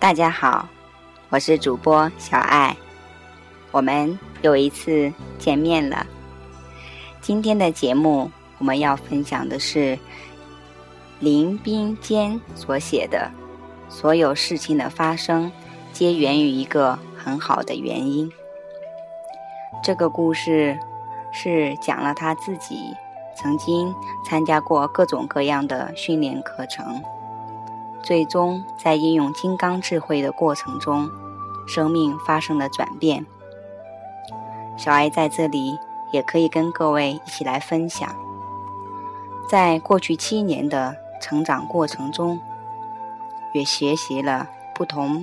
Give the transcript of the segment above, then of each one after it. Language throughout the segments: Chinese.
大家好，我是主播小爱，我们又一次见面了。今天的节目我们要分享的是林冰坚所写的《所有事情的发生皆源于一个很好的原因》。这个故事是讲了他自己曾经参加过各种各样的训练课程。最终，在应用金刚智慧的过程中，生命发生了转变。小艾在这里也可以跟各位一起来分享，在过去七年的成长过程中，也学习了不同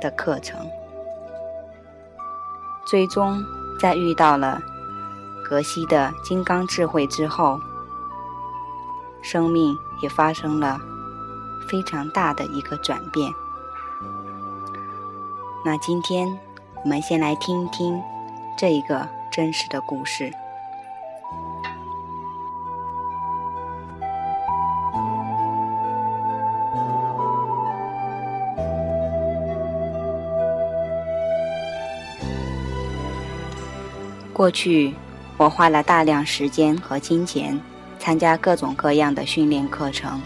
的课程。最终，在遇到了格西的金刚智慧之后，生命也发生了。非常大的一个转变。那今天我们先来听一听这一个真实的故事。过去，我花了大量时间和金钱参加各种各样的训练课程。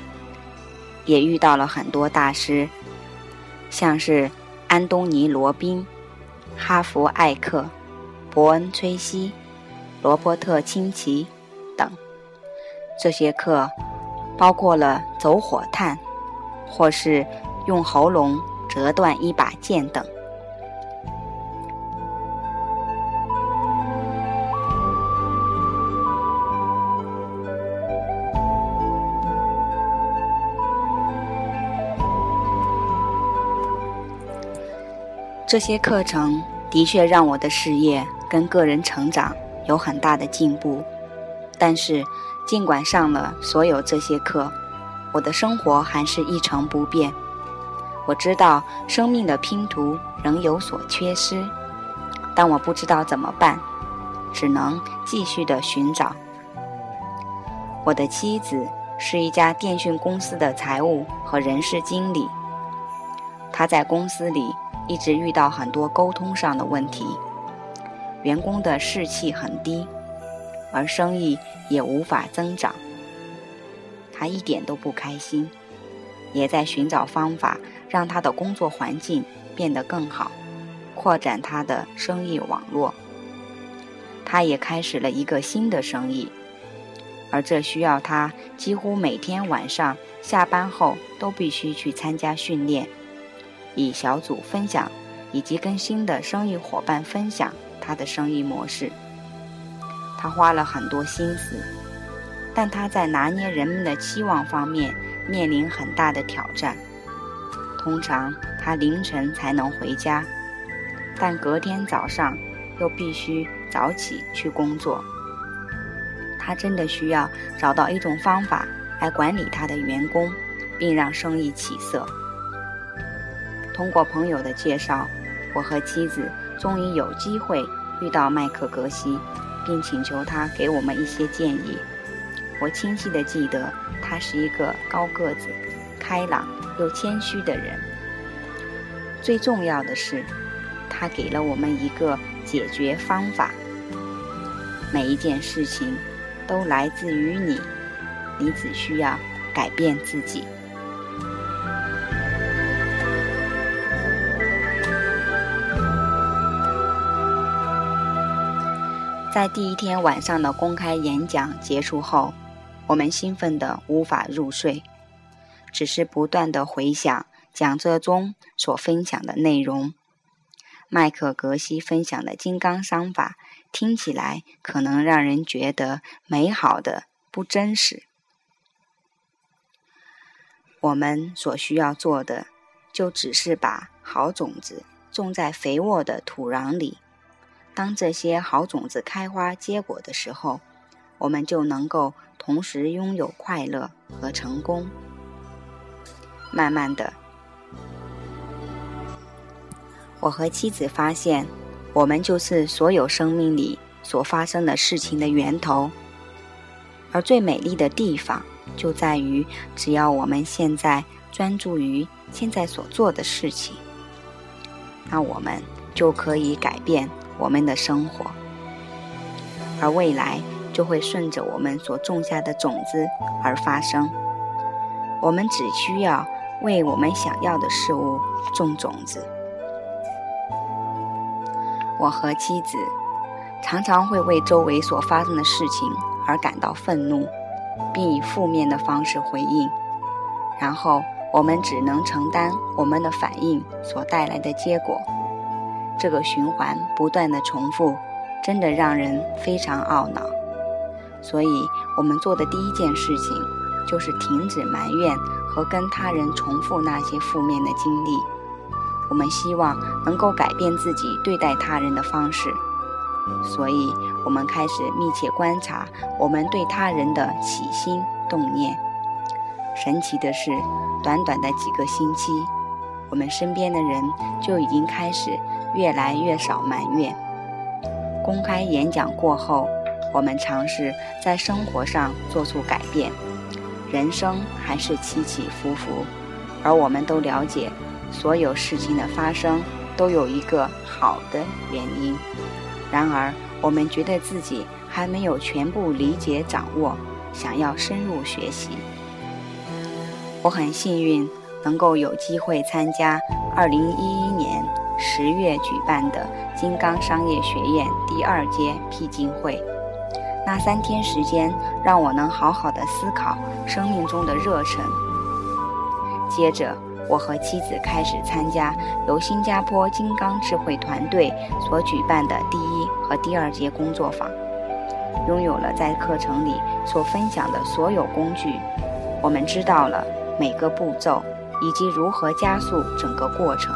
也遇到了很多大师，像是安东尼·罗宾、哈弗·艾克、伯恩·崔西、罗伯特·清崎等。这些课包括了走火炭，或是用喉咙折断一把剑等。这些课程的确让我的事业跟个人成长有很大的进步，但是尽管上了所有这些课，我的生活还是一成不变。我知道生命的拼图仍有所缺失，但我不知道怎么办，只能继续的寻找。我的妻子是一家电讯公司的财务和人事经理，她在公司里。一直遇到很多沟通上的问题，员工的士气很低，而生意也无法增长。他一点都不开心，也在寻找方法让他的工作环境变得更好，扩展他的生意网络。他也开始了一个新的生意，而这需要他几乎每天晚上下班后都必须去参加训练。以小组分享，以及跟新的生意伙伴分享他的生意模式。他花了很多心思，但他在拿捏人们的期望方面面临很大的挑战。通常他凌晨才能回家，但隔天早上又必须早起去工作。他真的需要找到一种方法来管理他的员工，并让生意起色。通过朋友的介绍，我和妻子终于有机会遇到麦克格西，并请求他给我们一些建议。我清晰地记得，他是一个高个子、开朗又谦虚的人。最重要的是，他给了我们一个解决方法。每一件事情都来自于你，你只需要改变自己。在第一天晚上的公开演讲结束后，我们兴奋得无法入睡，只是不断地回想讲座中所分享的内容。麦克格西分享的金刚商法听起来可能让人觉得美好的不真实。我们所需要做的，就只是把好种子种在肥沃的土壤里。当这些好种子开花结果的时候，我们就能够同时拥有快乐和成功。慢慢的，我和妻子发现，我们就是所有生命里所发生的事情的源头。而最美丽的地方就在于，只要我们现在专注于现在所做的事情。那我们就可以改变我们的生活，而未来就会顺着我们所种下的种子而发生。我们只需要为我们想要的事物种种子。我和妻子常常会为周围所发生的事情而感到愤怒，并以负面的方式回应，然后我们只能承担我们的反应所带来的结果。这个循环不断的重复，真的让人非常懊恼。所以，我们做的第一件事情就是停止埋怨和跟他人重复那些负面的经历。我们希望能够改变自己对待他人的方式，所以我们开始密切观察我们对他人的起心动念。神奇的是，短短的几个星期，我们身边的人就已经开始越来越少埋怨。公开演讲过后，我们尝试在生活上做出改变。人生还是起起伏伏，而我们都了解。所有事情的发生都有一个好的原因，然而我们觉得自己还没有全部理解掌握，想要深入学习。我很幸运能够有机会参加2011十月举办的金刚商业学院第二届辟静会，那三天时间让我能好好的思考生命中的热忱。接着。我和妻子开始参加由新加坡金刚智慧团队所举办的第一和第二节工作坊，拥有了在课程里所分享的所有工具。我们知道了每个步骤以及如何加速整个过程。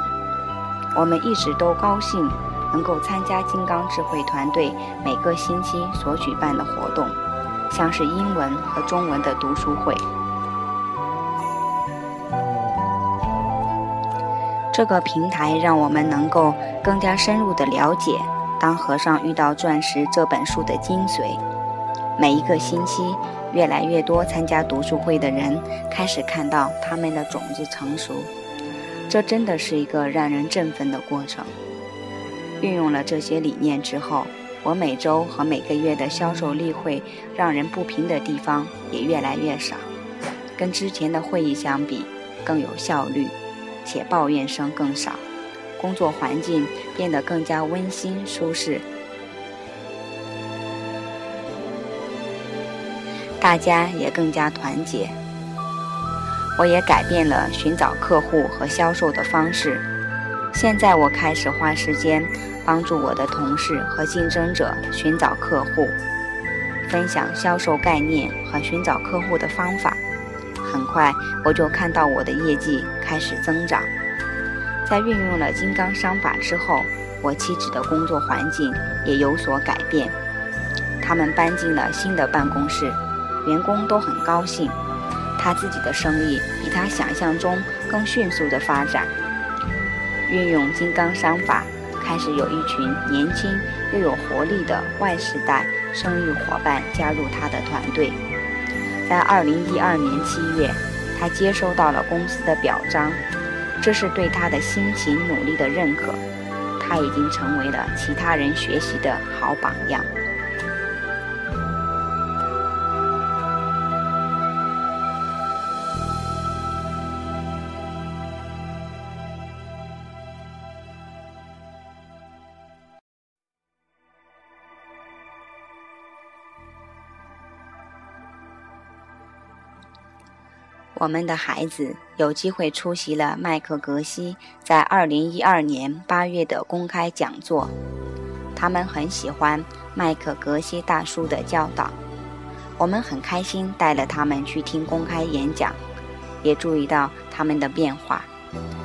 我们一直都高兴能够参加金刚智慧团队每个星期所举办的活动，像是英文和中文的读书会。这个平台让我们能够更加深入的了解《当和尚遇到钻石》这本书的精髓。每一个星期，越来越多参加读书会的人开始看到他们的种子成熟，这真的是一个让人振奋的过程。运用了这些理念之后，我每周和每个月的销售例会让人不平的地方也越来越少，跟之前的会议相比更有效率。且抱怨声更少，工作环境变得更加温馨舒适，大家也更加团结。我也改变了寻找客户和销售的方式，现在我开始花时间帮助我的同事和竞争者寻找客户，分享销售概念和寻找客户的方法。很快，我就看到我的业绩开始增长。在运用了金刚商法之后，我妻子的工作环境也有所改变。他们搬进了新的办公室，员工都很高兴。他自己的生意比他想象中更迅速的发展。运用金刚商法，开始有一群年轻又有活力的外时代生意伙伴加入他的团队。在二零一二年七月，他接收到了公司的表彰，这是对他的辛勤努力的认可。他已经成为了其他人学习的好榜样。我们的孩子有机会出席了麦克格西在2012年8月的公开讲座，他们很喜欢麦克格西大叔的教导。我们很开心带了他们去听公开演讲，也注意到他们的变化。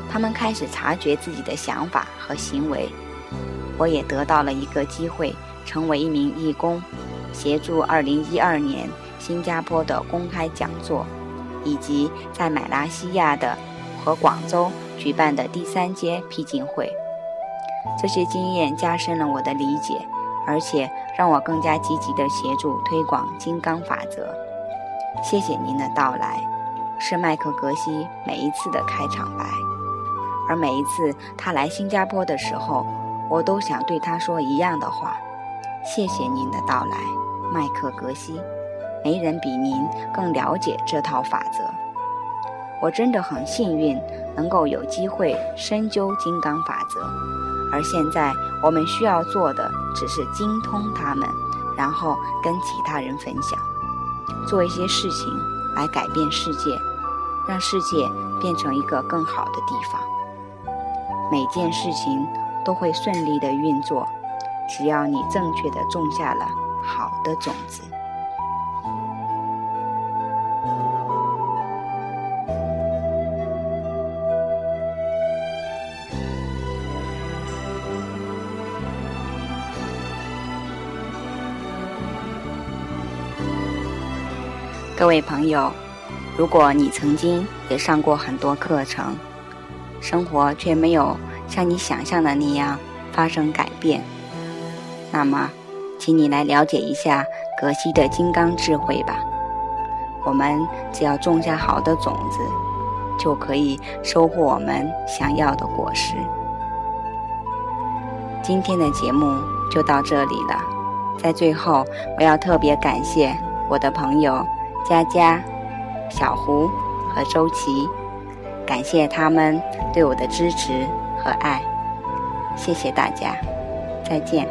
他们开始察觉自己的想法和行为。我也得到了一个机会，成为一名义工，协助2012年新加坡的公开讲座。以及在马来西亚的和广州举办的第三届僻静会，这些经验加深了我的理解，而且让我更加积极地协助推广金刚法则。谢谢您的到来，是麦克格西每一次的开场白。而每一次他来新加坡的时候，我都想对他说一样的话：谢谢您的到来，麦克格西。没人比您更了解这套法则。我真的很幸运，能够有机会深究金刚法则。而现在我们需要做的，只是精通它们，然后跟其他人分享，做一些事情来改变世界，让世界变成一个更好的地方。每件事情都会顺利的运作，只要你正确的种下了好的种子。各位朋友，如果你曾经也上过很多课程，生活却没有像你想象的那样发生改变，那么，请你来了解一下格西的金刚智慧吧。我们只要种下好的种子，就可以收获我们想要的果实。今天的节目就到这里了，在最后，我要特别感谢我的朋友。佳佳、小胡和周琦，感谢他们对我的支持和爱，谢谢大家，再见。